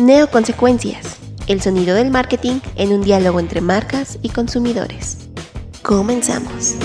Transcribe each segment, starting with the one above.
Neoconsecuencias. El sonido del marketing en un diálogo entre marcas y consumidores. Comenzamos.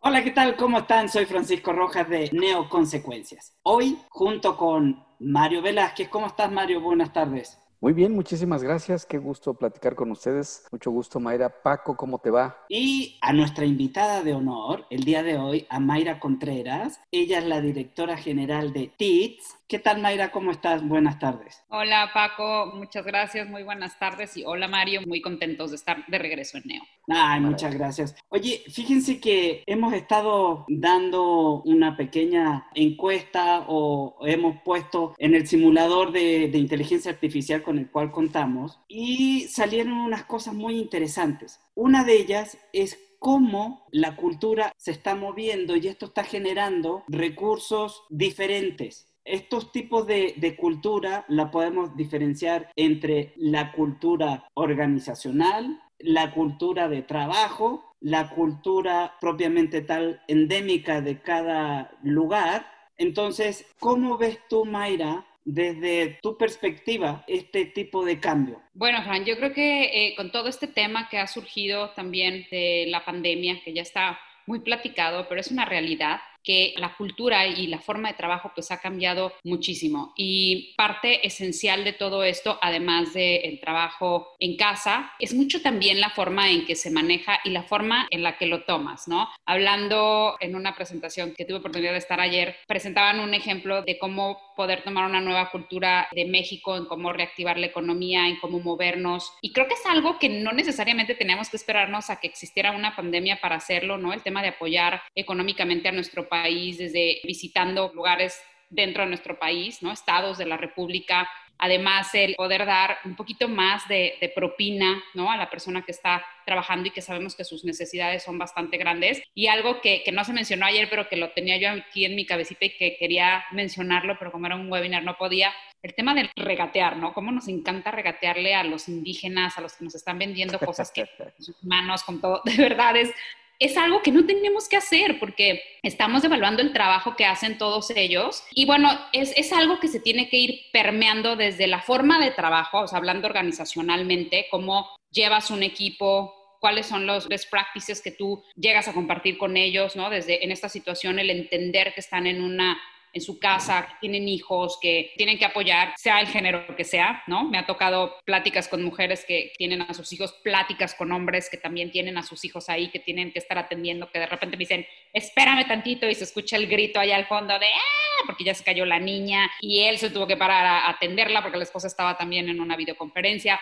Hola, ¿qué tal? ¿Cómo están? Soy Francisco Rojas de Neoconsecuencias. Hoy, junto con Mario Velázquez. ¿Cómo estás, Mario? Buenas tardes. Muy bien, muchísimas gracias. Qué gusto platicar con ustedes. Mucho gusto, Mayra. Paco, ¿cómo te va? Y a nuestra invitada de honor, el día de hoy, a Mayra Contreras. Ella es la directora general de TITS. ¿Qué tal, Mayra? ¿Cómo estás? Buenas tardes. Hola, Paco. Muchas gracias. Muy buenas tardes. Y hola, Mario. Muy contentos de estar de regreso en Neo. Ay, muchas gracias. Oye, fíjense que hemos estado dando una pequeña encuesta o hemos puesto en el simulador de, de inteligencia artificial con el cual contamos y salieron unas cosas muy interesantes. Una de ellas es cómo la cultura se está moviendo y esto está generando recursos diferentes. Estos tipos de, cultura la podemos diferenciar entre la cultura organizacional, la cultura de trabajo, la cultura propiamente tal endémica de cada lugar. Entonces, ¿cómo ves tú, Mayra, desde tu perspectiva este tipo de cambio? Bueno, Fran, yo creo que eh, con todo este tema que ha surgido también de la pandemia, que ya está muy platicado, pero es una realidad que la cultura y la forma de trabajo pues ha cambiado muchísimo y parte esencial de todo esto, además del trabajo en casa, es mucho también la forma en que se maneja y la forma en la que lo tomas, ¿no? Hablando en una presentación que tuve oportunidad de estar ayer, presentaban un ejemplo de cómo poder tomar una nueva cultura de México, en cómo reactivar la economía, en cómo movernos. Y creo que es algo que no necesariamente teníamos que esperarnos a que existiera una pandemia para hacerlo, ¿no? El tema de apoyar económicamente a nuestro país, desde visitando lugares dentro de nuestro país, ¿no? Estados de la República. Además, el poder dar un poquito más de, de, propina, ¿no? A la persona que está trabajando y que sabemos que sus necesidades son bastante grandes. Y algo que, que no se mencionó ayer, pero que lo tenía yo aquí en mi cabecita y que quería mencionarlo, pero como era un webinar no podía, el tema del regatear, ¿no? Cómo nos encanta regatearle a los indígenas, a los que nos están vendiendo cosas que sus manos con todo, de verdad es es algo que no tenemos que hacer porque estamos evaluando el trabajo que hacen todos ellos. Y bueno, es, es, algo que se tiene que ir permeando desde la forma de trabajo, o sea, hablando organizacionalmente, cómo llevas un equipo, cuáles son los best practices que tú llegas a compartir con ellos, ¿no? Desde en esta situación, el entender que están en una en su casa, tienen hijos, que tienen que apoyar, sea el género que sea, ¿no? Me ha tocado pláticas con mujeres que tienen a sus hijos, pláticas con hombres que también tienen a sus hijos ahí, que tienen que estar atendiendo, que de repente me dicen, espérame tantito y se escucha el grito allá al fondo de, ¡ah! Porque ya se cayó la niña y él se tuvo que parar a atenderla porque la esposa estaba también en una videoconferencia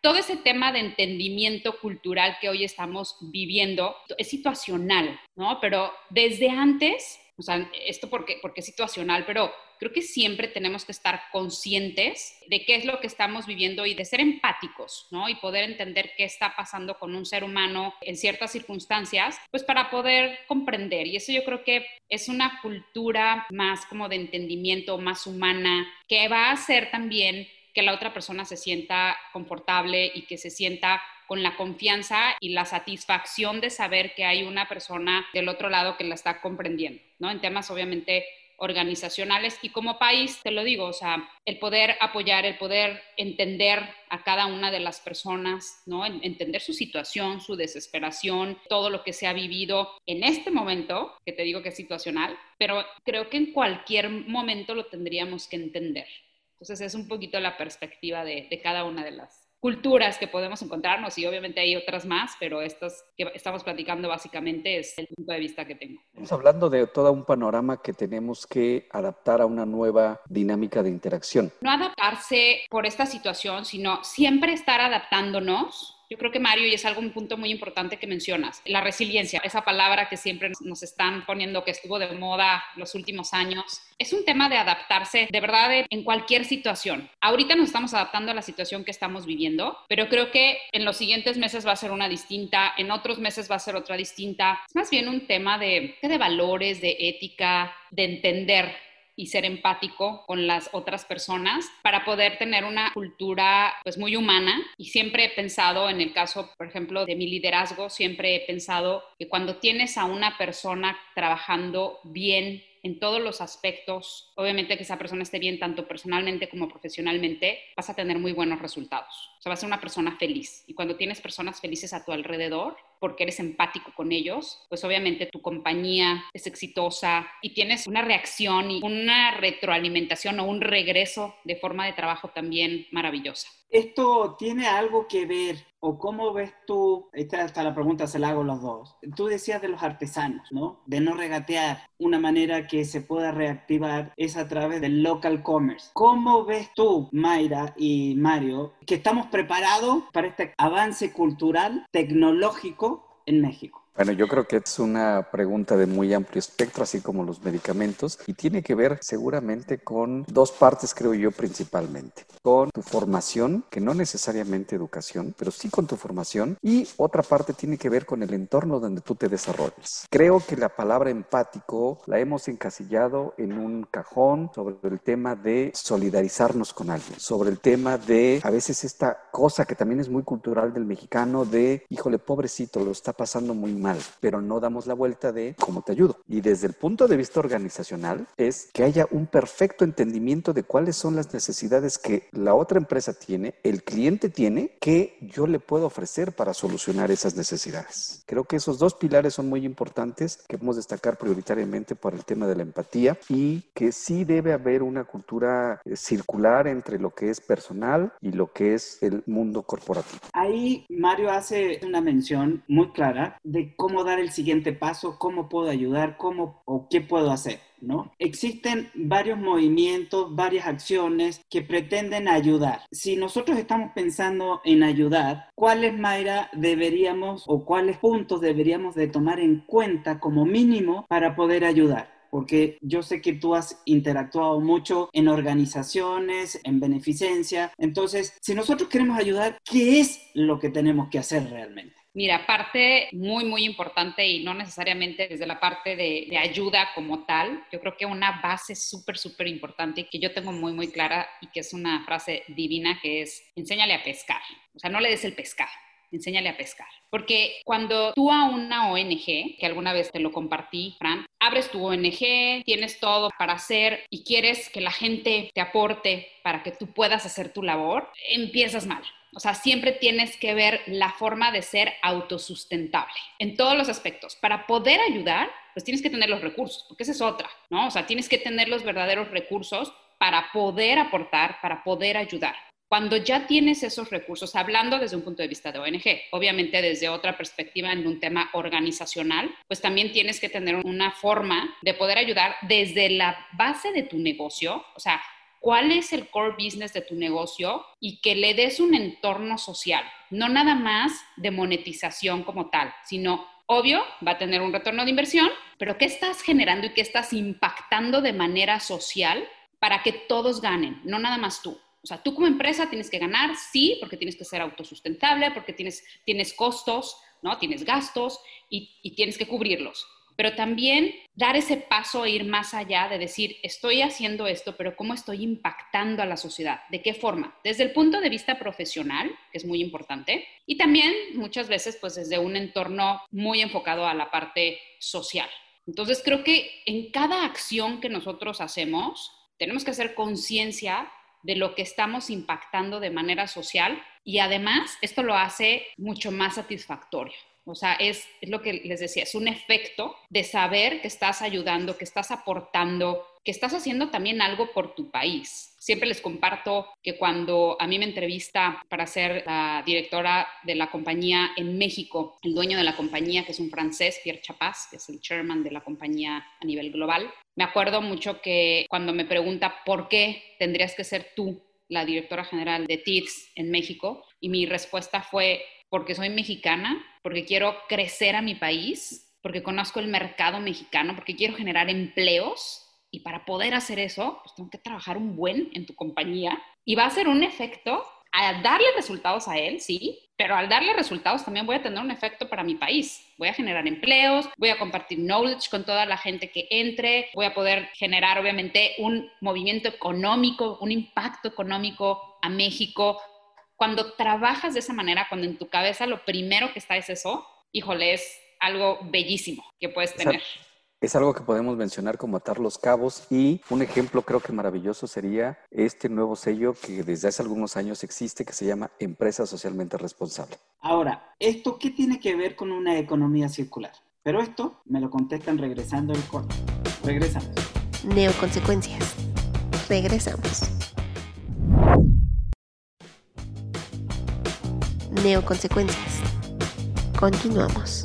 todo ese tema de entendimiento cultural que hoy estamos viviendo es situacional, ¿no? Pero desde antes o sea, esto porque, porque es situacional, pero creo que siempre tenemos que estar conscientes de qué es lo que estamos viviendo y de ser empáticos, ¿no? Y poder entender qué está pasando con un ser humano en ciertas circunstancias, pues para poder comprender. Y eso yo creo que es una cultura más como de entendimiento, más humana, que va a hacer también que la otra persona se sienta confortable y que se sienta con la confianza y la satisfacción de saber que hay una persona del otro lado que la está comprendiendo, ¿no? En temas obviamente organizacionales y como país, te lo digo, o sea, el poder apoyar, el poder entender a cada una de las personas, ¿no? Entender su situación, su desesperación, todo lo que se ha vivido en este momento, que te digo que es situacional, pero creo que en cualquier momento lo tendríamos que entender. Entonces es un poquito la perspectiva de, de cada una de las culturas que podemos encontrarnos y obviamente hay otras más, pero estas que estamos platicando básicamente es el punto de vista que tengo. Estamos hablando de todo un panorama que tenemos que adaptar a una nueva dinámica de interacción. No adaptarse por esta situación, sino siempre estar adaptándonos Yo creo que Mario, y es algo un punto muy importante que mencionas, la resiliencia, esa palabra que siempre nos están poniendo que estuvo de moda los últimos años, es un tema de adaptarse de verdad en cualquier situación. Ahorita nos estamos adaptando a la situación que estamos viviendo, pero creo que en los siguientes meses va a ser una distinta, en otros meses va a ser otra distinta. Es más bien un tema de, de valores, de ética, de entender y ser empático con las otras personas para poder tener una cultura pues muy humana y siempre he pensado en el caso por ejemplo de mi liderazgo siempre he pensado que cuando tienes a una persona trabajando bien en todos los aspectos, obviamente que esa persona esté bien tanto personalmente como profesionalmente, vas a tener muy buenos resultados. O sea, vas a ser una persona feliz. Y cuando tienes personas felices a tu alrededor, porque eres empático con ellos, pues obviamente tu compañía es exitosa y tienes una reacción y una retroalimentación o un regreso de forma de trabajo también maravillosa. ¿Esto tiene algo que ver o cómo ves tú, esta hasta la pregunta se la hago a los dos, tú decías de los artesanos, ¿no? De no regatear, una manera que se pueda reactivar es a través del local commerce. ¿Cómo ves tú, Mayra y Mario, que estamos preparados para este avance cultural, tecnológico en México? Bueno, yo creo que es una pregunta de muy amplio espectro, así como los medicamentos, y tiene que ver seguramente con dos partes, creo yo, principalmente. Con tu formación, que no necesariamente educación, pero sí con tu formación, y otra parte tiene que ver con el entorno donde tú te desarrolles. Creo que la palabra empático la hemos encasillado en un cajón sobre el tema de solidarizarnos con alguien, sobre el tema de a veces esta cosa que también es muy cultural del mexicano de, híjole, pobrecito, lo está pasando muy mal pero no damos la vuelta de cómo te ayudo. Y desde el punto de vista organizacional es que haya un perfecto entendimiento de cuáles son las necesidades que la otra empresa tiene, el cliente tiene, que yo le puedo ofrecer para solucionar esas necesidades. Creo que esos dos pilares son muy importantes que podemos destacar prioritariamente por el tema de la empatía y que sí debe haber una cultura eh, circular entre lo que es personal y lo que es el mundo corporativo. Ahí Mario hace una mención muy clara de cómo dar el siguiente paso, cómo puedo ayudar, cómo o qué puedo hacer. ¿No? Existen varios movimientos, varias acciones que pretenden ayudar. Si nosotros estamos pensando en ayudar, ¿cuáles, Mayra, deberíamos o cuáles puntos deberíamos de tomar en cuenta como mínimo para poder ayudar? porque yo sé que tú has interactuado mucho en organizaciones, en beneficencia. Entonces, si nosotros queremos ayudar, ¿qué es lo que tenemos que hacer realmente? Mira, parte muy, muy importante y no necesariamente desde la parte de, ayuda como tal, yo creo que una base súper, súper importante que yo tengo muy, muy clara y que es una frase divina que es, enséñale a pescar. O sea, no le des el pescado, enséñale a pescar. Porque cuando tú a una ONG, que alguna vez te lo compartí, Fran, abres tu ONG, tienes todo para hacer y quieres que la gente te aporte para que tú puedas hacer tu labor, empiezas mal. O sea, siempre tienes que ver la forma de ser autosustentable en todos los aspectos. Para poder ayudar, pues tienes que tener los recursos, porque esa es otra, ¿no? O sea, tienes que tener los verdaderos recursos para poder aportar, para poder ayudar. Cuando ya tienes esos recursos, hablando desde un punto de vista de ONG, obviamente desde otra perspectiva en un tema organizacional, pues también tienes que tener una forma de poder ayudar desde la base de tu negocio, o sea, cuál es el core business de tu negocio y que le des un entorno social, no nada más de monetización como tal, sino obvio, va a tener un retorno de inversión, pero ¿qué estás generando y qué estás impactando de manera social para que todos ganen, no nada más tú? O sea, tú como empresa tienes que ganar, sí, porque tienes que ser autosustentable, porque tienes, tienes costos, ¿no? Tienes gastos y, y tienes que cubrirlos pero también dar ese paso e ir más allá de decir, estoy haciendo esto, pero ¿cómo estoy impactando a la sociedad? ¿De qué forma? Desde el punto de vista profesional, que es muy importante, y también muchas veces pues desde un entorno muy enfocado a la parte social. Entonces creo que en cada acción que nosotros hacemos, tenemos que hacer conciencia de lo que estamos impactando de manera social y además esto lo hace mucho más satisfactorio. O sea, es, lo que les decía, es un efecto de saber que estás ayudando, que estás aportando, que estás haciendo también algo por tu país. Siempre les comparto que cuando a mí me entrevista para ser la directora de la compañía en México, el dueño de la compañía, que es un francés, Pierre Chapaz, que es el chairman de la compañía a nivel global, me acuerdo mucho que cuando me pregunta por qué tendrías que ser tú la directora general de TIDS en México, y mi respuesta fue, porque soy mexicana, porque quiero crecer a mi país, porque conozco el mercado mexicano, porque quiero generar empleos. Y para poder hacer eso, pues tengo que trabajar un buen en tu compañía. Y va a ser un efecto a darle resultados a él, sí, pero al darle resultados también voy a tener un efecto para mi país. Voy a generar empleos, voy a compartir knowledge con toda la gente que entre, voy a poder generar obviamente un movimiento económico, un impacto económico a México. Cuando trabajas de esa manera, cuando en tu cabeza lo primero que está es eso, híjole, es algo bellísimo que puedes tener. Es algo que podemos mencionar como atar los cabos y un ejemplo creo que maravilloso sería este nuevo sello que desde hace algunos años existe que se llama Empresa Socialmente Responsable. Ahora, ¿esto qué tiene que ver con una economía circular? Pero esto me lo contestan regresando el corte. Regresamos. Neoconsecuencias. Regresamos. Neoconsecuencias. Continuamos.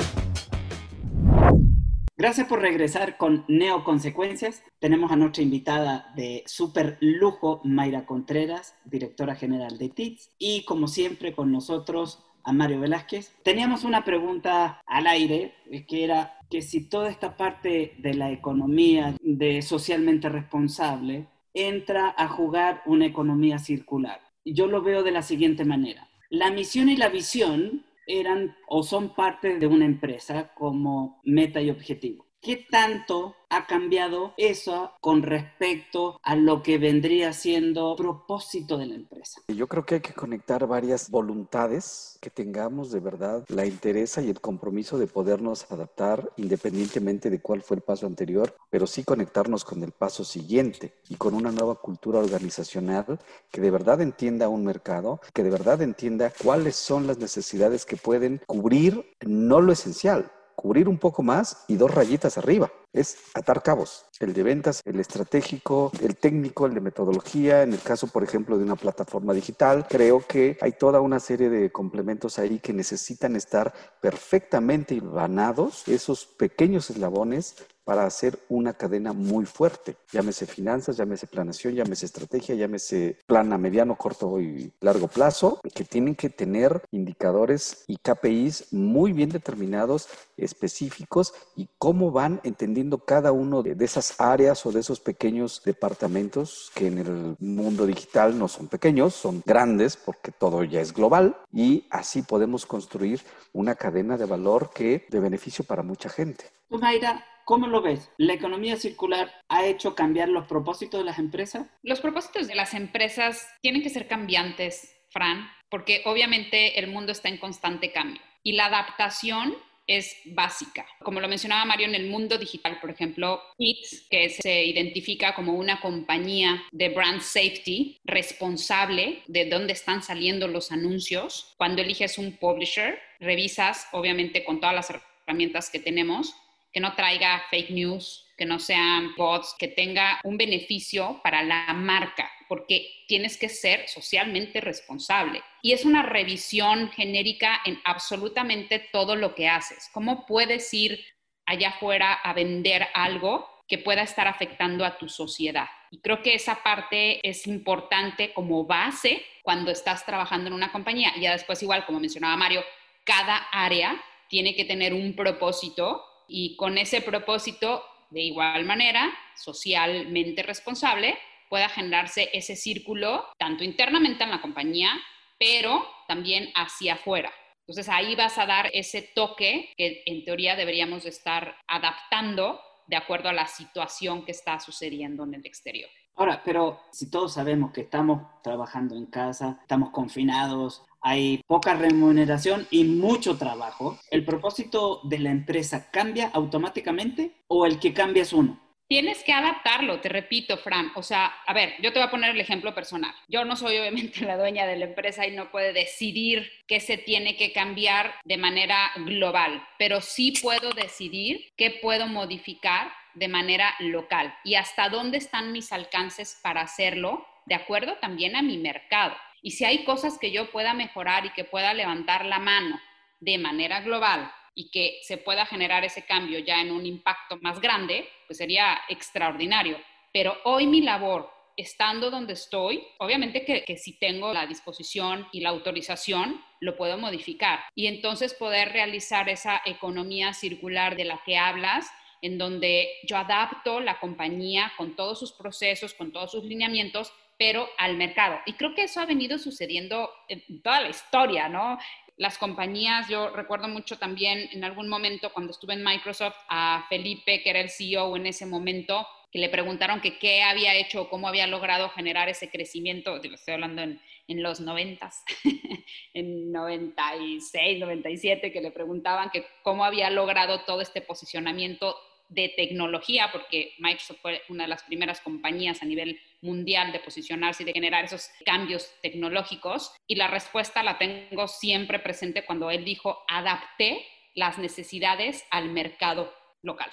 Gracias por regresar con Neoconsecuencias. Tenemos a nuestra invitada de super lujo, Mayra Contreras, directora general de TITS, y como siempre con nosotros a Mario Velázquez. Teníamos una pregunta al aire, que era que si toda esta parte de la economía de socialmente responsable entra a jugar una economía circular. Yo lo veo de la siguiente manera. La misión y la visión eran o son parte de una empresa como meta y objetivo. ¿Qué tanto ha cambiado eso con respecto a lo que vendría siendo propósito de la empresa? Yo creo que hay que conectar varias voluntades que tengamos de verdad la interés y el compromiso de podernos adaptar independientemente de cuál fue el paso anterior, pero sí conectarnos con el paso siguiente y con una nueva cultura organizacional que de verdad entienda un mercado, que de verdad entienda cuáles son las necesidades que pueden cubrir no lo esencial, cubrir un poco más y dos rayitas arriba. Es atar cabos, el de ventas, el estratégico, el técnico, el de metodología. En el caso, por ejemplo, de una plataforma digital, creo que hay toda una serie de complementos ahí que necesitan estar perfectamente hilvanados, esos pequeños eslabones para hacer una cadena muy fuerte. Llámese finanzas, llámese planeación, llámese estrategia, llámese plan a mediano, corto y largo plazo, que tienen que tener indicadores y KPIs muy bien determinados, específicos y cómo van entendiendo cada uno de, esas áreas o de esos pequeños departamentos que en el mundo digital no son pequeños, son grandes porque todo ya es global y así podemos construir una cadena de valor que de beneficio para mucha gente. Mayra, ¿Cómo lo ves? ¿La economía circular ha hecho cambiar los propósitos de las empresas? Los propósitos de las empresas tienen que ser cambiantes, Fran, porque obviamente el mundo está en constante cambio y la adaptación es básica. Como lo mencionaba Mario, en el mundo digital, por ejemplo, ITS, que se identifica como una compañía de brand safety responsable de dónde están saliendo los anuncios. Cuando eliges un publisher, revisas, obviamente, con todas las herramientas que tenemos, que no traiga fake news, que no sean bots, que tenga un beneficio para la marca, porque tienes que ser socialmente responsable. Y es una revisión genérica en absolutamente todo lo que haces. ¿Cómo puedes ir allá afuera a vender algo que pueda estar afectando a tu sociedad? Y creo que esa parte es importante como base cuando estás trabajando en una compañía. Y ya después, igual, como mencionaba Mario, cada área tiene que tener un propósito y con ese propósito, de igual manera, socialmente responsable, pueda generarse ese círculo tanto internamente en la compañía, pero también hacia afuera. Entonces ahí vas a dar ese toque que en teoría deberíamos estar adaptando de acuerdo a la situación que está sucediendo en el exterior. Ahora, pero si todos sabemos que estamos trabajando en casa, estamos confinados, hay poca remuneración y mucho trabajo, ¿el propósito de la empresa cambia automáticamente o el que cambia es uno? Tienes que adaptarlo, te repito, Fran. O sea, a ver, yo te voy a poner el ejemplo personal. Yo no soy obviamente la dueña de la empresa y no puedo decidir qué se tiene que cambiar de manera global, pero sí puedo decidir qué puedo modificar de manera local y hasta dónde están mis alcances para hacerlo, de acuerdo también a mi mercado. Y si hay cosas que yo pueda mejorar y que pueda levantar la mano de manera global y que se pueda generar ese cambio ya en un impacto más grande, pues sería extraordinario. Pero hoy mi labor estando donde estoy, obviamente que, si tengo la disposición y la autorización, lo puedo modificar. Y entonces poder realizar esa economía circular de la que hablas, en donde yo adapto la compañía con todos sus procesos, con todos sus lineamientos, pero al mercado. Y creo que eso ha venido sucediendo en toda la historia, ¿no? Las compañías, yo recuerdo mucho también en algún momento cuando estuve en Microsoft a Felipe, que era el CEO en ese momento, que le preguntaron que qué había hecho, cómo había logrado generar ese crecimiento, estoy hablando en, en los noventas, en 96, 97, que le preguntaban que cómo había logrado todo este posicionamiento de tecnología, porque Microsoft fue una de las primeras compañías a nivel mundial de posicionarse y de generar esos cambios tecnológicos. Y la respuesta la tengo siempre presente cuando él dijo, adapté las necesidades al mercado local.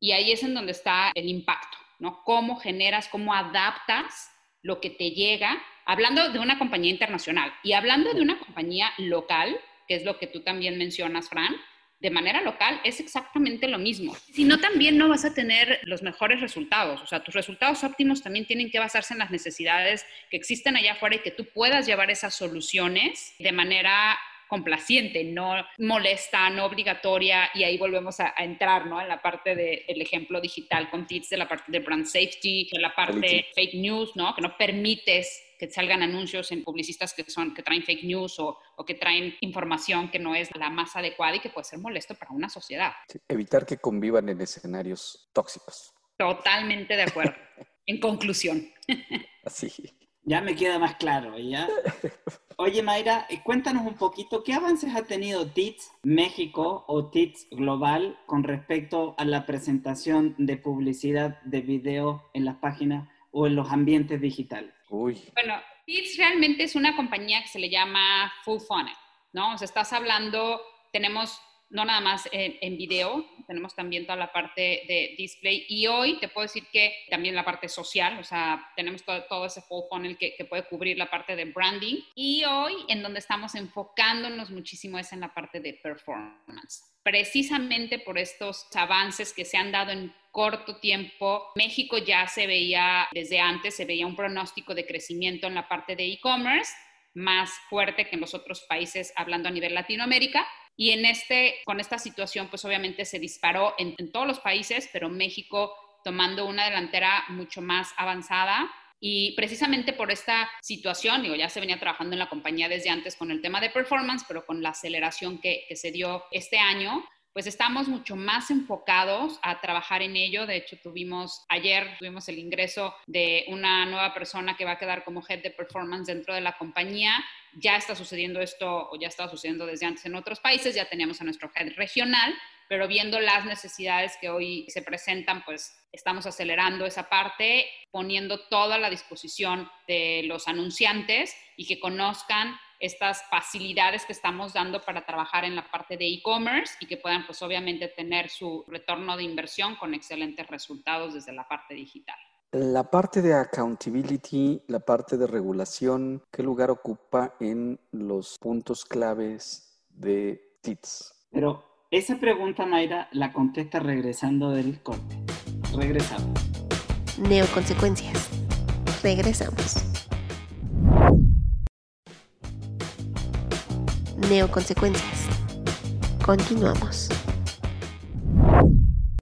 Y ahí es en donde está el impacto, ¿no? Cómo generas, cómo adaptas lo que te llega, hablando de una compañía internacional y hablando de una compañía local, que es lo que tú también mencionas, Fran, de manera local es exactamente lo mismo. Si no, también no vas a tener los mejores resultados. O sea, tus resultados óptimos también tienen que basarse en las necesidades que existen allá afuera y que tú puedas llevar esas soluciones de manera complaciente, no molesta, no obligatoria, y ahí volvemos a, entrar, ¿no? En la parte del ejemplo digital con tips, de la parte de brand safety, de la parte de fake news, ¿no? Que no permites que salgan anuncios en publicistas que son que traen fake news o, o, que traen información que no es la más adecuada y que puede ser molesto para una sociedad. evitar que convivan en escenarios tóxicos. Totalmente de acuerdo. en conclusión. Así. Ya me queda más claro, ¿ya? Oye, Mayra, eh, cuéntanos un poquito, ¿qué avances ha tenido TITS México o TITS Global con respecto a la presentación de publicidad de video en las páginas o en los ambientes digitales? Uy. Bueno, TITS realmente es una compañía que se le llama Full Funnel, ¿no? O sea, estás hablando, tenemos no nada más en, video, tenemos también toda la parte de display. Y hoy te puedo decir que también la parte social, o sea, tenemos todo, ese full funnel que, que, puede cubrir la parte de branding. Y hoy en donde estamos enfocándonos muchísimo es en la parte de performance. Precisamente por estos avances que se han dado en corto tiempo, México ya se veía desde antes, se veía un pronóstico de crecimiento en la parte de e-commerce más fuerte que en los otros países hablando a nivel Latinoamérica y en este, con esta situación, pues obviamente se disparó en, todos los países, pero México tomando una delantera mucho más avanzada. Y precisamente por esta situación, digo, ya se venía trabajando en la compañía desde antes con el tema de performance, pero con la aceleración que, que se dio este año, pues estamos mucho más enfocados a trabajar en ello. De hecho, tuvimos ayer tuvimos el ingreso de una nueva persona que va a quedar como head de performance dentro de la compañía. Ya está sucediendo esto o ya estaba sucediendo desde antes en otros países. Ya teníamos a nuestro head regional, pero viendo las necesidades que hoy se presentan, pues estamos acelerando esa parte, poniendo toda la disposición de los anunciantes y que conozcan estas facilidades que estamos dando para trabajar en la parte de e-commerce y que puedan pues obviamente tener su retorno de inversión con excelentes resultados desde la parte digital. La parte de accountability, la parte de regulación, ¿qué lugar ocupa en los puntos claves de TITS? Pero esa pregunta, Mayra, la contesta regresando del corte. Regresamos. Neoconsecuencias. Regresamos. Neoconsecuencias. Continuamos.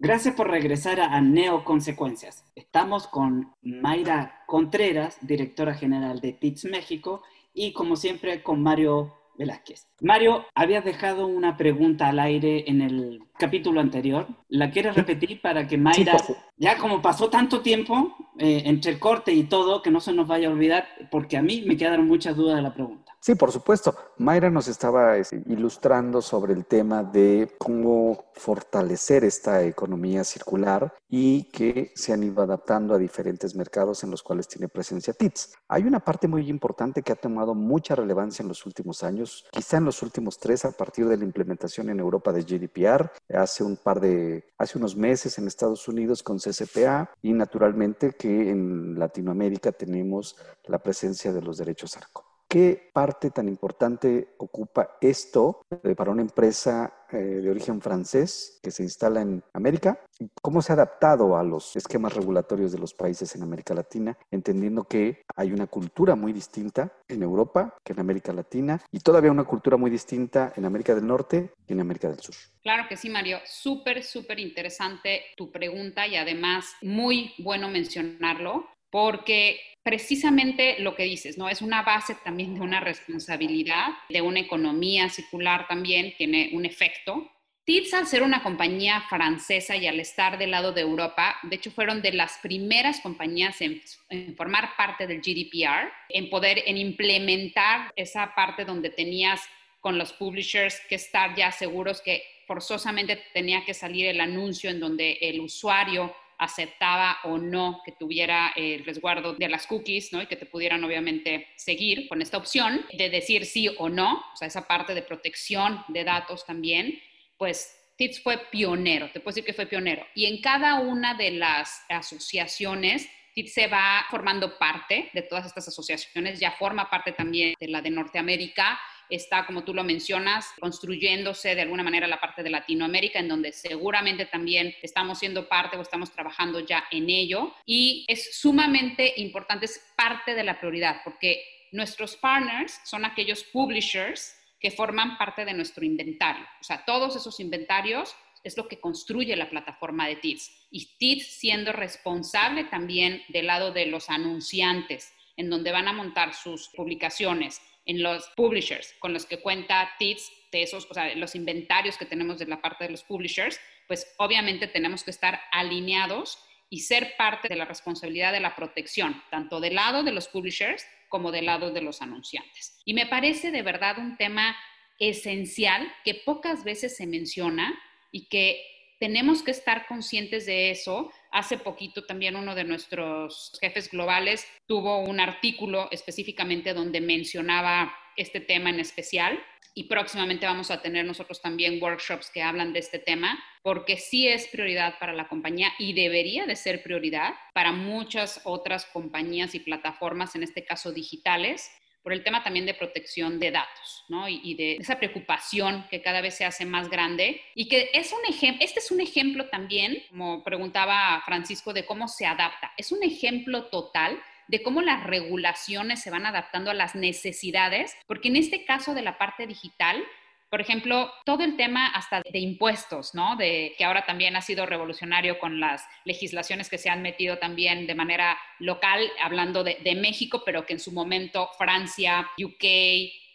Gracias por regresar a Neoconsecuencias. Estamos con Mayra Contreras, directora general de TITS México, y como siempre con Mario Velázquez. Mario, habías dejado una pregunta al aire en el capítulo anterior. ¿La quieres repetir para que Mayra, ya como pasó tanto tiempo eh, entre el corte y todo, que no se nos vaya a olvidar, porque a mí me quedaron muchas dudas de la pregunta? Sí, por supuesto. Mayra nos estaba este, ilustrando sobre el tema de cómo fortalecer esta economía circular y que se han ido adaptando a diferentes mercados en los cuales tiene presencia TITS. Hay una parte muy importante que ha tomado mucha relevancia en los últimos años, quizá en los últimos tres a partir de la implementación en Europa de GDPR, hace un par de, hace unos meses en Estados Unidos con CCPA y naturalmente que en Latinoamérica tenemos la presencia de los derechos ARCO. ¿Qué parte tan importante ocupa esto para una empresa eh, de origen francés que se instala en América? ¿Cómo se ha adaptado a los esquemas regulatorios de los países en América Latina, entendiendo que hay una cultura muy distinta en Europa que en América Latina y todavía una cultura muy distinta en América del Norte y en América del Sur? Claro que sí, Mario. Súper, súper interesante tu pregunta y además muy bueno mencionarlo porque precisamente lo que dices, ¿no? Es una base también de una responsabilidad, de una economía circular también, tiene un efecto. TITS, al ser una compañía francesa y al estar del lado de Europa, de hecho fueron de las primeras compañías en, formar parte del GDPR, en poder, en implementar esa parte donde tenías con los publishers que estar ya seguros que forzosamente tenía que salir el anuncio en donde el usuario aceptaba o no que tuviera el resguardo de las cookies, ¿no? Y que te pudieran obviamente seguir con esta opción de decir sí o no, o sea, esa parte de protección de datos también, pues TITS fue pionero, te puedo decir que fue pionero. Y en cada una de las asociaciones, TITS se va formando parte de todas estas asociaciones, ya forma parte también de la de Norteamérica, está, como tú lo mencionas, construyéndose de alguna manera la parte de Latinoamérica, en donde seguramente también estamos siendo parte o estamos trabajando ya en ello. Y es sumamente importante, es parte de la prioridad, porque nuestros partners son aquellos publishers que forman parte de nuestro inventario. O sea, todos esos inventarios es lo que construye la plataforma de TITS. Y TITS siendo responsable también del lado de los anunciantes, en donde van a montar sus publicaciones, en los publishers con los que cuenta TITS, de esos, o sea, los inventarios que tenemos de la parte de los publishers, pues obviamente tenemos que estar alineados y ser parte de la responsabilidad de la protección, tanto del lado de los publishers como del lado de los anunciantes. Y me parece de verdad un tema esencial que pocas veces se menciona y que tenemos que estar conscientes de eso. Hace poquito también uno de nuestros jefes globales tuvo un artículo específicamente donde mencionaba este tema en especial y próximamente vamos a tener nosotros también workshops que hablan de este tema, porque sí es prioridad para la compañía y debería de ser prioridad para muchas otras compañías y plataformas, en este caso digitales, por el tema también de protección de datos, ¿no? Y, de esa preocupación que cada vez se hace más grande y que es un ejemplo, este es un ejemplo también, como preguntaba Francisco, de cómo se adapta. Es un ejemplo total de cómo las regulaciones se van adaptando a las necesidades, porque en este caso de la parte digital, por ejemplo, todo el tema hasta de impuestos, ¿no? De que ahora también ha sido revolucionario con las legislaciones que se han metido también de manera local, hablando de, de México, pero que en su momento Francia, UK,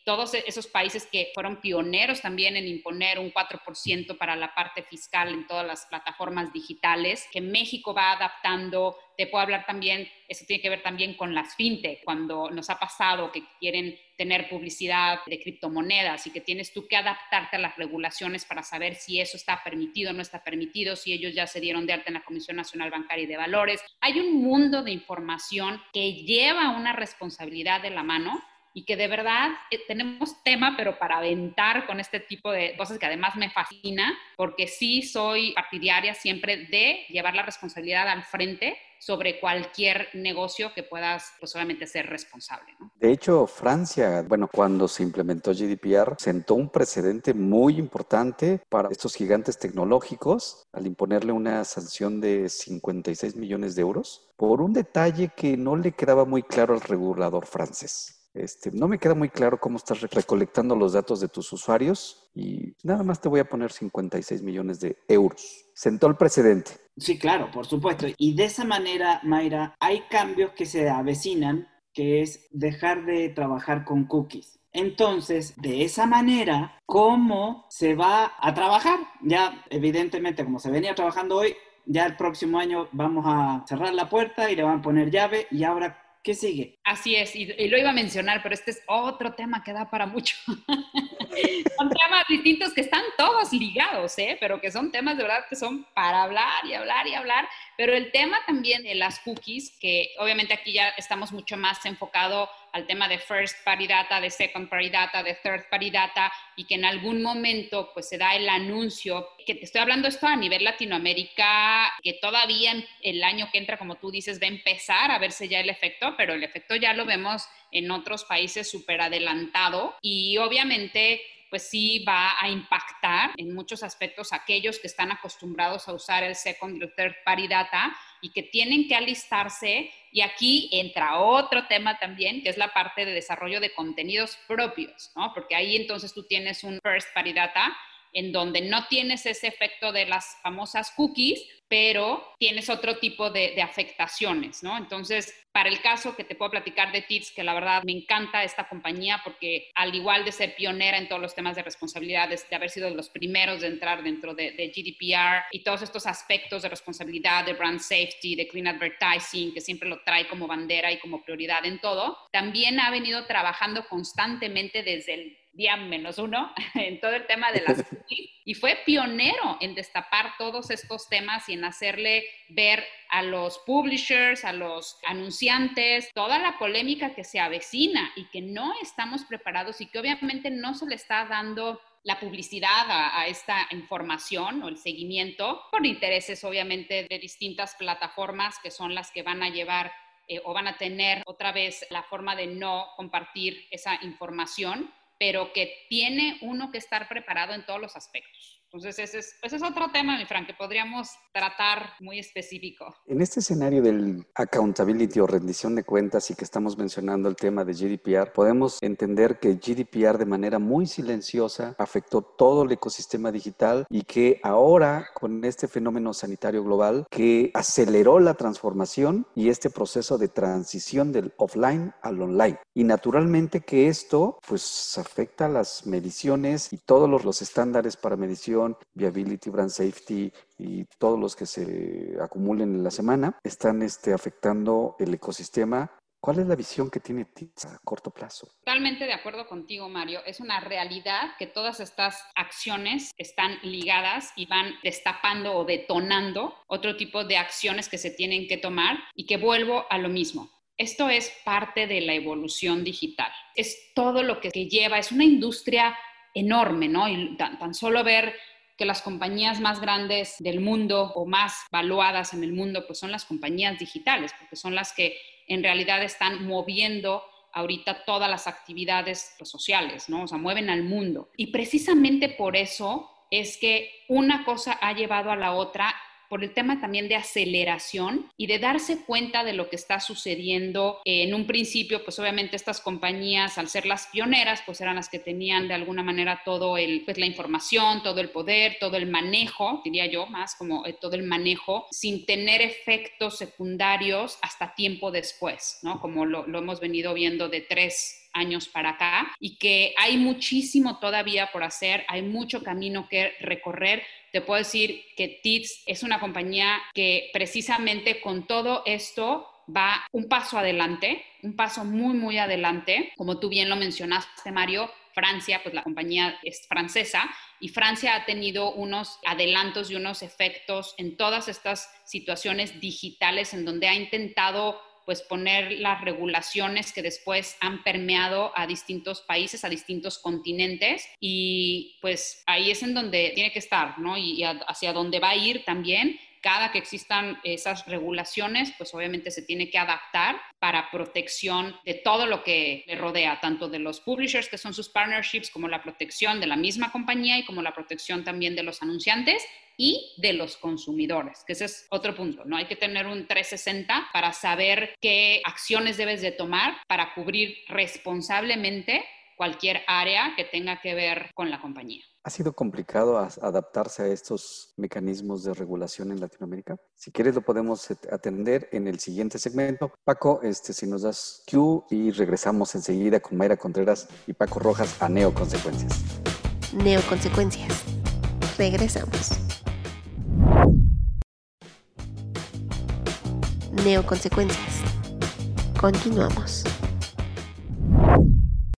todos e-, esos países que fueron pioneros también en imponer un 4% para la parte fiscal en todas las plataformas digitales, que México va adaptando. Te puedo hablar también, eso tiene que ver también con las fintech, cuando nos ha pasado que quieren tener publicidad de criptomonedas y que tienes tú que adaptarte a las regulaciones para saber si eso está permitido o no está permitido, si ellos ya se dieron de alta en la Comisión Nacional Bancaria y de Valores. Hay un mundo de información que lleva una responsabilidad de la mano y que de verdad eh, tenemos tema, pero para aventar con este tipo de cosas que además me fascina, porque sí soy partidaria siempre de llevar la responsabilidad al frente sobre cualquier negocio que puedas pues solamente ser responsable. De hecho, Francia, bueno, cuando se implementó GDPR, sentó un precedente muy importante para estos gigantes tecnológicos al imponerle una sanción de 56 millones de euros por un detalle que no le quedaba muy claro al regulador francés. Este, no me queda muy claro cómo estás recolectando los datos de tus usuarios y nada más te voy a poner 56 millones de euros. Sentó el precedente. Sí, claro, por supuesto. Y de esa manera, Mayra, hay cambios que se avecinan, que es dejar de trabajar con cookies. Entonces, de esa manera, ¿cómo se va a trabajar? Ya, evidentemente, como se venía trabajando hoy, ya el próximo año vamos a cerrar la puerta y le van a poner llave y ahora ¿Qué sigue? Así es, y, lo iba a mencionar, pero este es otro tema que da para mucho. Son temas distintos que están todos ligados, ¿eh? pero que son temas de verdad que son para hablar y hablar y hablar. Pero el tema también de las cookies, que obviamente aquí ya estamos mucho más enfocado al tema de first party data, de second party data, de third party data, y que en algún momento pues se da el anuncio, que te estoy hablando esto a nivel Latinoamérica, que todavía el año que entra, como tú dices, va a empezar a verse ya el efecto, pero el efecto ya lo vemos en otros países súper adelantado y obviamente pues sí va a impactar en muchos aspectos aquellos que están acostumbrados a usar el second y third party data y que tienen que alistarse. Y aquí entra otro tema también, que es la parte de desarrollo de contenidos propios, ¿no? Porque ahí entonces tú tienes un first party data en donde no tienes ese efecto de las famosas cookies, pero tienes otro tipo de, afectaciones, ¿no? Entonces, para el caso que te puedo platicar de TITS, que la verdad me encanta esta compañía porque al igual de ser pionera en todos los temas de responsabilidades, de haber sido los primeros de entrar dentro de, de GDPR y todos estos aspectos de responsabilidad, de brand safety, de clean advertising, que siempre lo trae como bandera y como prioridad en todo, también ha venido trabajando constantemente desde el día menos uno en todo el tema de las y fue pionero en destapar todos estos temas y en hacerle ver a los publishers, a los anunciantes, toda la polémica que se avecina y que no estamos preparados y que obviamente no se le está dando la publicidad a, esta información o el seguimiento por intereses obviamente de distintas plataformas que son las que van a llevar eh, o van a tener otra vez la forma de no compartir esa información pero que tiene uno que estar preparado en todos los aspectos. Entonces, ese es, ese es otro tema, mi Fran, que podríamos tratar muy específico. En este escenario del accountability o rendición de cuentas y que estamos mencionando el tema de GDPR, podemos entender que GDPR de manera muy silenciosa afectó todo el ecosistema digital y que ahora con este fenómeno sanitario global que aceleró la transformación y este proceso de transición del offline al online. Y naturalmente que esto pues afecta las mediciones y todos los, los estándares para medición viability, brand safety y todos los que se acumulen en la semana están este, afectando el ecosistema. ¿Cuál es la visión que tiene TITS a corto plazo? Totalmente de acuerdo contigo, Mario. Es una realidad que todas estas acciones están ligadas y van destapando o detonando otro tipo de acciones que se tienen que tomar y que vuelvo a lo mismo. Esto es parte de la evolución digital. Es todo lo que lleva, es una industria enorme, ¿no? Y tan, solo ver que las compañías más grandes del mundo o más valuadas en el mundo, pues son las compañías digitales, porque son las que en realidad están moviendo ahorita todas las actividades pues, sociales, ¿no? O sea, mueven al mundo. Y precisamente por eso es que una cosa ha llevado a la otra por el tema también de aceleración y de darse cuenta de lo que está sucediendo. En un principio, pues obviamente estas compañías, al ser las pioneras, pues eran las que tenían de alguna manera todo el, pues la información, todo el poder, todo el manejo, diría yo, más como eh, todo el manejo, sin tener efectos secundarios hasta tiempo después, ¿no? Como lo, lo hemos venido viendo de tres años para acá y que hay muchísimo todavía por hacer, hay mucho camino que recorrer, te puedo decir que TITS es una compañía que precisamente con todo esto va un paso adelante, un paso muy, muy adelante. Como tú bien lo mencionaste, Mario, Francia, pues la compañía es francesa y Francia ha tenido unos adelantos y unos efectos en todas estas situaciones digitales en donde ha intentado pues poner las regulaciones que después han permeado a distintos países, a distintos continentes y pues ahí es en donde tiene que estar, ¿no? Y, hacia dónde va a ir también cada que existan esas regulaciones, pues obviamente se tiene que adaptar para protección de todo lo que le rodea, tanto de los publishers que son sus partnerships, como la protección de la misma compañía y como la protección también de los anunciantes y de los consumidores, que ese es otro punto, ¿no? Hay que tener un 360 para saber qué acciones debes de tomar para cubrir responsablemente cualquier área que tenga que ver con la compañía. ¿Ha sido complicado adaptarse a estos mecanismos de regulación en Latinoamérica? Si quieres lo podemos atender en el siguiente segmento. Paco, este, si nos das Q y regresamos enseguida con Mayra Contreras y Paco Rojas a Neoconsecuencias. Neoconsecuencias. Regresamos. Neoconsecuencias. Continuamos.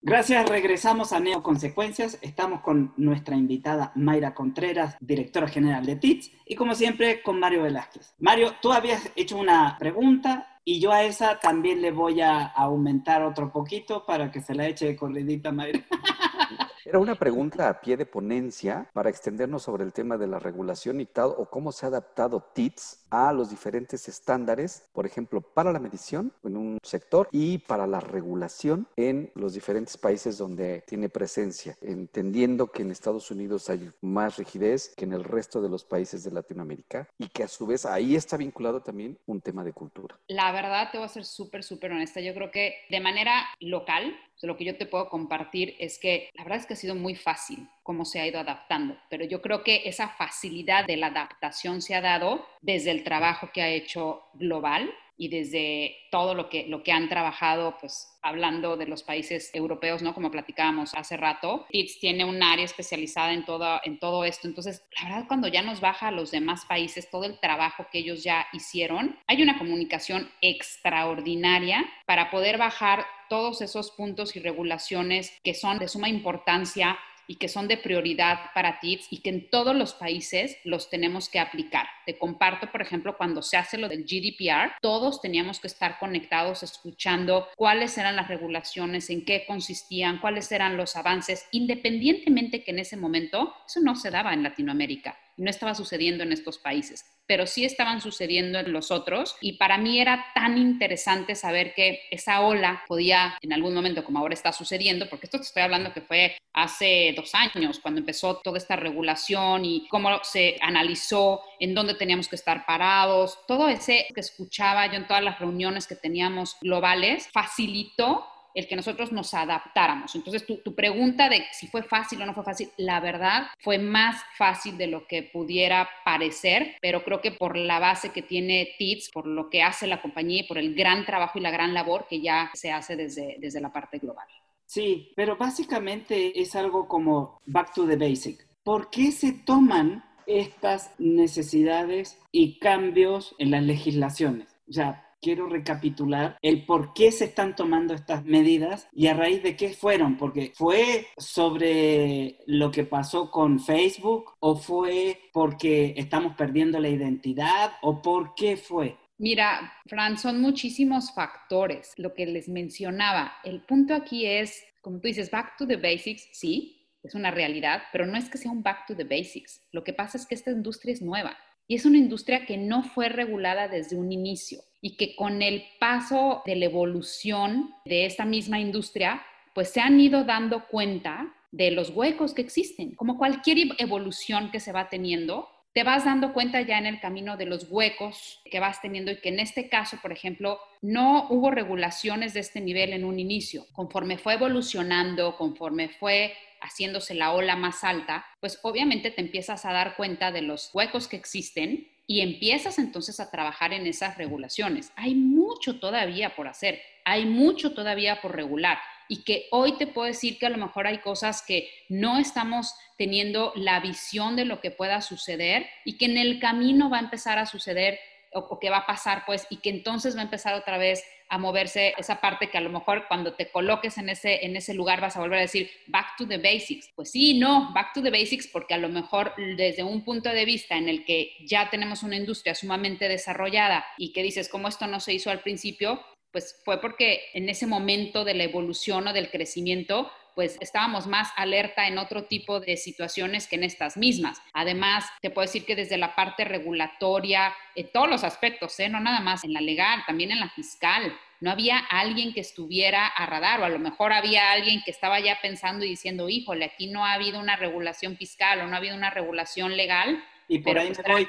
Gracias, regresamos a Neoconsecuencias. Estamos con nuestra invitada Mayra Contreras, directora general de TITS, y como siempre con Mario Velázquez. Mario, tú habías hecho una pregunta y yo a esa también le voy a aumentar otro poquito para que se la eche de corridita, Mayra. Era una pregunta a pie de ponencia para extendernos sobre el tema de la regulación tal, o cómo se ha adaptado TITS a los diferentes estándares, por ejemplo, para la medición en un sector y para la regulación en los diferentes países donde tiene presencia, entendiendo que en Estados Unidos hay más rigidez que en el resto de los países de Latinoamérica y que a su vez ahí está vinculado también un tema de cultura. La verdad, te voy a ser súper, súper honesta. Yo creo que de manera local, lo que yo te puedo compartir es que la verdad es que ha sido muy fácil cómo se ha ido adaptando, pero yo creo que esa facilidad de la adaptación se ha dado desde el trabajo que ha hecho global y desde todo lo que, lo que han trabajado, pues hablando de los países europeos, ¿no? Como platicábamos hace rato, TIPS tiene un área especializada en todo, en todo esto. Entonces, la verdad, cuando ya nos baja a los demás países todo el trabajo que ellos ya hicieron, hay una comunicación extraordinaria para poder bajar todos esos puntos y regulaciones que son de suma importancia y que son de prioridad para TIPS y que en todos los países los tenemos que aplicar. Te comparto, por ejemplo, cuando se hace lo del GDPR, todos teníamos que estar conectados escuchando cuáles eran las regulaciones, en qué consistían, cuáles eran los avances, independientemente que en ese momento eso no se daba en Latinoamérica no estaba sucediendo en estos países, pero sí estaban sucediendo en los otros. Y para mí era tan interesante saber que esa ola podía, en algún momento, como ahora está sucediendo, porque esto te estoy hablando que fue hace dos años, cuando empezó toda esta regulación y cómo se analizó en dónde teníamos que estar parados, todo ese que escuchaba yo en todas las reuniones que teníamos globales, facilitó el que nosotros nos adaptáramos. Entonces, tu, tu, pregunta de si fue fácil o no fue fácil, la verdad fue más fácil de lo que pudiera parecer, pero creo que por la base que tiene TITS, por lo que hace la compañía y por el gran trabajo y la gran labor que ya se hace desde, desde la parte global. Sí, pero básicamente es algo como back to the basic. ¿Por qué se toman estas necesidades y cambios en las legislaciones? O sea, quiero recapitular el por qué se están tomando estas medidas y a raíz de qué fueron, porque fue sobre lo que pasó con Facebook o fue porque estamos perdiendo la identidad o por qué fue. Mira, Fran, son muchísimos factores. Lo que les mencionaba, el punto aquí es, como tú dices, back to the basics, sí, es una realidad, pero no es que sea un back to the basics. Lo que pasa es que esta industria es nueva y es una industria que no fue regulada desde un inicio y que con el paso de la evolución de esta misma industria, pues se han ido dando cuenta de los huecos que existen. Como cualquier evolución que se va teniendo, te vas dando cuenta ya en el camino de los huecos que vas teniendo y que en este caso, por ejemplo, no hubo regulaciones de este nivel en un inicio. Conforme fue evolucionando, conforme fue haciéndose la ola más alta, pues obviamente te empiezas a dar cuenta de los huecos que existen y empiezas entonces a trabajar en esas regulaciones. Hay mucho todavía por hacer, hay mucho todavía por regular y que hoy te puedo decir que a lo mejor hay cosas que no estamos teniendo la visión de lo que pueda suceder y que en el camino va a empezar a suceder o, que va a pasar, pues, y que entonces va a empezar otra vez a moverse esa parte que a lo mejor cuando te coloques en ese, en ese lugar vas a volver a decir back to the basics. Pues sí, no, back to the basics porque a lo mejor desde un punto de vista en el que ya tenemos una industria sumamente desarrollada y que dices, como esto no se hizo al principio, pues fue porque en ese momento de la evolución o del crecimiento pues estábamos más alerta en otro tipo de situaciones que en estas mismas. Además, te puedo decir que desde la parte regulatoria, en todos los aspectos, ¿eh? no nada más en la legal, también en la fiscal, no había alguien que estuviera a radar o a lo mejor había alguien que estaba ya pensando y diciendo, híjole, aquí no ha habido una regulación fiscal o no ha habido una regulación legal. Y por ahí pues eran,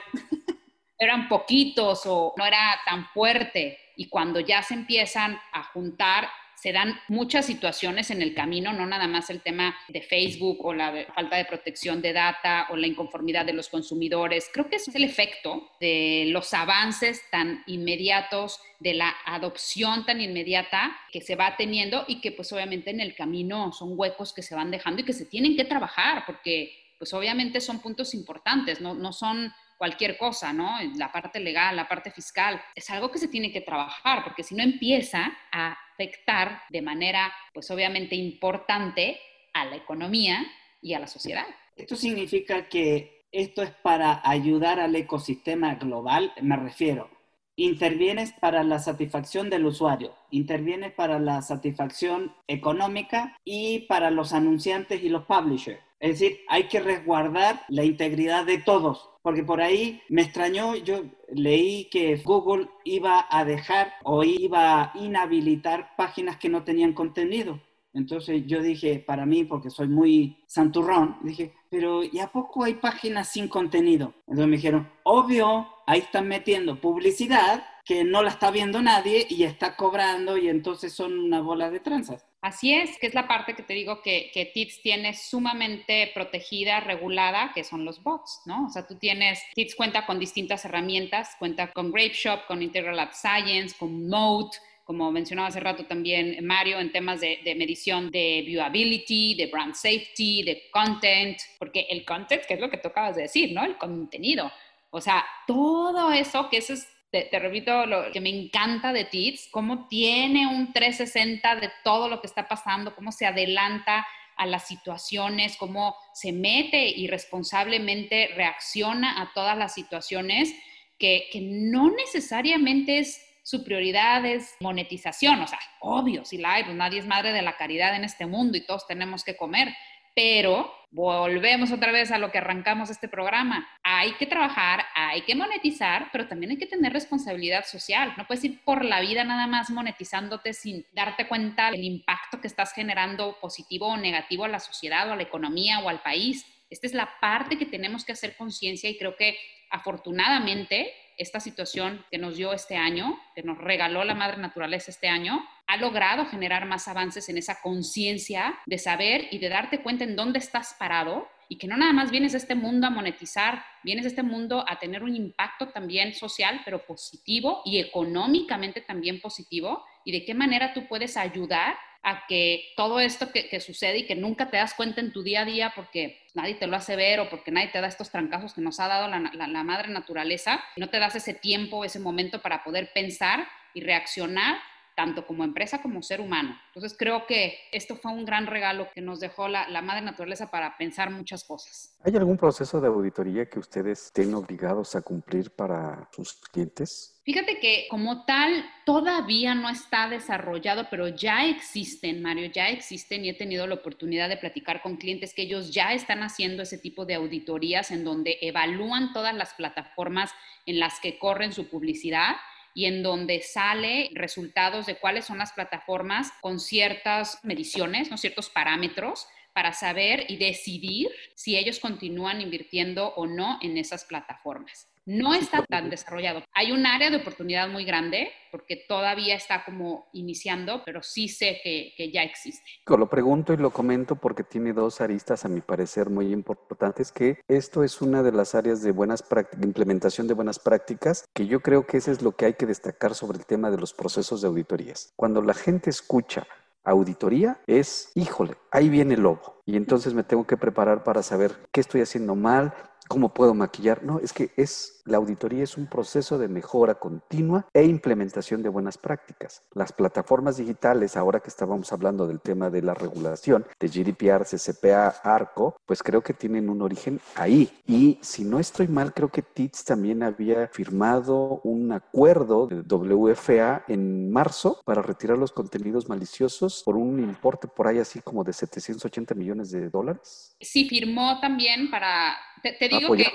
eran poquitos o no era tan fuerte. Y cuando ya se empiezan a juntar se dan muchas situaciones en el camino, no nada más el tema de Facebook o la falta de protección de data o la inconformidad de los consumidores. Creo que es el efecto de los avances tan inmediatos, de la adopción tan inmediata que se va teniendo y que pues obviamente en el camino son huecos que se van dejando y que se tienen que trabajar porque pues obviamente son puntos importantes, no, no son cualquier cosa, ¿no? La parte legal, la parte fiscal, es algo que se tiene que trabajar, porque si no empieza a afectar de manera, pues obviamente importante a la economía y a la sociedad. Esto significa que esto es para ayudar al ecosistema global, me refiero. Intervienes para la satisfacción del usuario, intervienes para la satisfacción económica y para los anunciantes y los publishers. Es decir, hay que resguardar la integridad de todos, porque por ahí me extrañó, yo leí que Google iba a dejar o iba a inhabilitar páginas que no tenían contenido. Entonces yo dije, para mí, porque soy muy santurrón, dije, pero ¿y a poco hay páginas sin contenido? Entonces me dijeron, obvio, ahí están metiendo publicidad que no la está viendo nadie y está cobrando y entonces son una bola de tranzas. Así es, que es la parte que te digo que, que TITS tiene sumamente protegida, regulada, que son los bots, ¿no? O sea, tú tienes, TITS cuenta con distintas herramientas, cuenta con GrapeShop, con Integral Lab Science, con Mode, como mencionaba hace rato también Mario, en temas de, medición de viewability, de brand safety, de content, porque el content, que es lo que tú acabas de decir, ¿no? El contenido. O sea, todo eso, que es, te, repito, lo que me encanta de TITS, cómo tiene un 360 de todo lo que está pasando, cómo se adelanta a las situaciones, cómo se mete y responsablemente reacciona a todas las situaciones, que, que no necesariamente es su prioridad es monetización, o sea, obvio, si la hay, pues nadie es madre de la caridad en este mundo y todos tenemos que comer, pero volvemos otra vez a lo que arrancamos este programa. Hay que trabajar, hay que monetizar, pero también hay que tener responsabilidad social. No puedes ir por la vida nada más monetizándote sin darte cuenta del impacto que estás generando positivo o negativo a la sociedad o a la economía o al país. Esta es la parte que tenemos que hacer conciencia y creo que afortunadamente esta situación que nos dio este año, que nos regaló la madre naturaleza este año, ha logrado generar más avances en esa conciencia de saber y de darte cuenta en dónde estás parado y que no nada más vienes a este mundo a monetizar, vienes a este mundo a tener un impacto también social, pero positivo y económicamente también positivo, y de qué manera tú puedes ayudar a que todo esto que, sucede y que nunca te das cuenta en tu día a día porque nadie te lo hace ver o porque nadie te da estos trancazos que nos ha dado la, madre naturaleza, no te das ese tiempo, ese momento para poder pensar y reaccionar tanto como empresa como ser humano. Entonces creo que esto fue un gran regalo que nos dejó la, la, madre naturaleza para pensar muchas cosas. ¿Hay algún proceso de auditoría que ustedes estén obligados a cumplir para sus clientes? Fíjate que como tal todavía no está desarrollado, pero ya existen, Mario, ya existen y he tenido la oportunidad de platicar con clientes que ellos ya están haciendo ese tipo de auditorías en donde evalúan todas las plataformas en las que corren su publicidad y en donde sale resultados de cuáles son las plataformas con ciertas mediciones, ¿no? ciertos parámetros para saber y decidir si ellos continúan invirtiendo o no en esas plataformas. No está tan desarrollado. Hay un área de oportunidad muy grande porque todavía está como iniciando, pero sí sé que, ya existe. Lo pregunto y lo comento porque tiene dos aristas a mi parecer muy importantes, que esto es una de las áreas de buenas prácticas, implementación de buenas prácticas, que yo creo que eso es lo que hay que destacar sobre el tema de los procesos de auditorías. Cuando la gente escucha auditoría es, híjole, ahí viene el lobo. Y entonces me tengo que preparar para saber qué estoy haciendo mal, cómo puedo maquillar. No, es que es la auditoría es un proceso de mejora continua e implementación de buenas prácticas. Las plataformas digitales, ahora que estábamos hablando del tema de la regulación de GDPR, CCPA, ARCO, pues creo que tienen un origen ahí. Y si no estoy mal, creo que TITS también había firmado un acuerdo de WFA en marzo para retirar los contenidos maliciosos por un importe por ahí así como de 780 millones de dólares. Sí, firmó también para te, digo que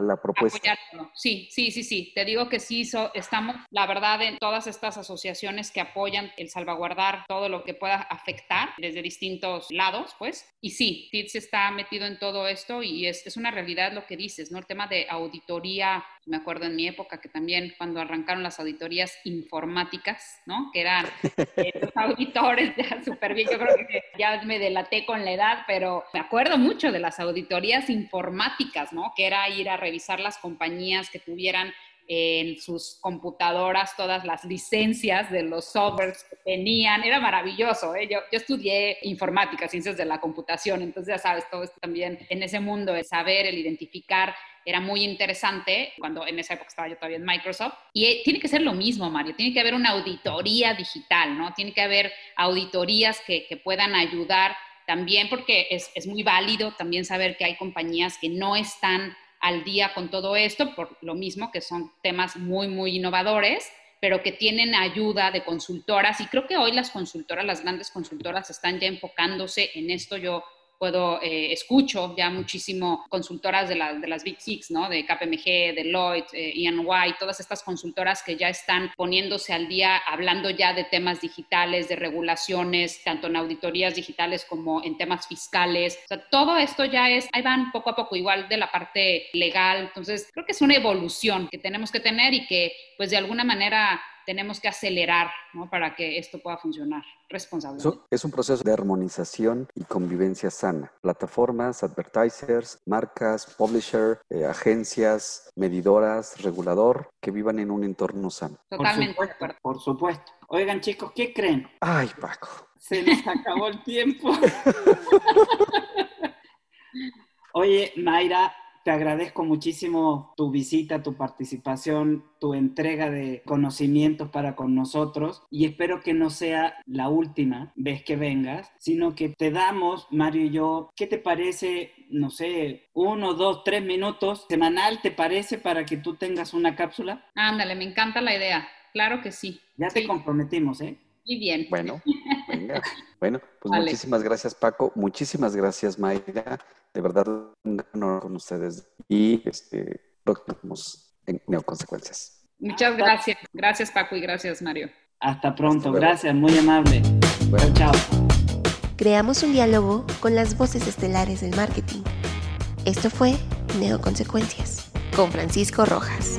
la, propuesta. Sí, sí, sí, sí. Te digo que sí, estamos, la verdad, en todas estas asociaciones que apoyan el salvaguardar todo lo que pueda afectar desde distintos lados, pues. Y sí, TITS está metido en todo esto y es, es una realidad lo que dices, ¿no? El tema de auditoría, me acuerdo en mi época que también cuando arrancaron las auditorías informáticas, ¿no? Que eran eh, los auditores ya súper bien, yo creo que ya me delaté con la edad, pero me acuerdo mucho de las auditorías informáticas, ¿no? Que era ir a revisar las compañías que tuvieran en sus computadoras todas las licencias de los softwares que tenían. Era maravilloso. ¿eh? Yo, estudié informática, ciencias de la computación, entonces ya sabes, todo esto también en ese mundo, el saber, el identificar era muy interesante cuando en esa época estaba yo todavía en Microsoft. Y eh, tiene que ser lo mismo, Mario, tiene que haber una auditoría digital, ¿no? Tiene que haber auditorías que, puedan ayudar también porque es, muy válido también saber que hay compañías que no están al día con todo esto, por lo mismo que son temas muy, muy innovadores, pero que tienen ayuda de consultoras. Y creo que hoy las consultoras, las grandes consultoras, están ya enfocándose en esto. Yo puedo, eh, escucho ya muchísimo consultoras de, de, las Big Six, ¿no? De KPMG, Deloitte, eh, EY, todas estas consultoras que ya están poniéndose al día, hablando ya de temas digitales, de regulaciones, tanto en auditorías digitales como en temas fiscales. Todo esto ya es, ahí van poco a poco, igual de la parte legal. Entonces, creo que es una evolución que tenemos que tener y que, pues, de alguna manera tenemos que acelerar ¿no? para que esto pueda funcionar responsablemente. Es un proceso de armonización y convivencia sana. Plataformas, advertisers, marcas, publisher, eh, agencias, medidoras, regulador, que vivan en un entorno sano. Totalmente. Por supuesto, por supuesto. Oigan chicos, ¿qué creen? Ay, Paco. Se nos acabó el tiempo. Oye, Mayra, te agradezco muchísimo tu visita, tu participación, tu entrega de conocimientos para con nosotros y espero que no sea la última vez que vengas, sino que te damos, Mario y yo, ¿qué te parece? No sé, uno, dos, tres minutos semanal, ¿te parece para que tú tengas una cápsula? Ándale, me encanta la idea. Claro que sí. Ya te comprometimos, ¿eh? Muy bien. Bueno, venga. Bueno, pues vale. muchísimas gracias, Paco. Muchísimas gracias, Mayra. De verdad, un honor con ustedes. Y este, próximos en Neoconsecuencias. Muchas gracias. Gracias, Paco, y gracias, Mario. Hasta pronto. Hasta gracias, muy amable. Bueno. Chao. Creamos un diálogo con las voces estelares del marketing. Esto fue Neoconsecuencias con Francisco Rojas.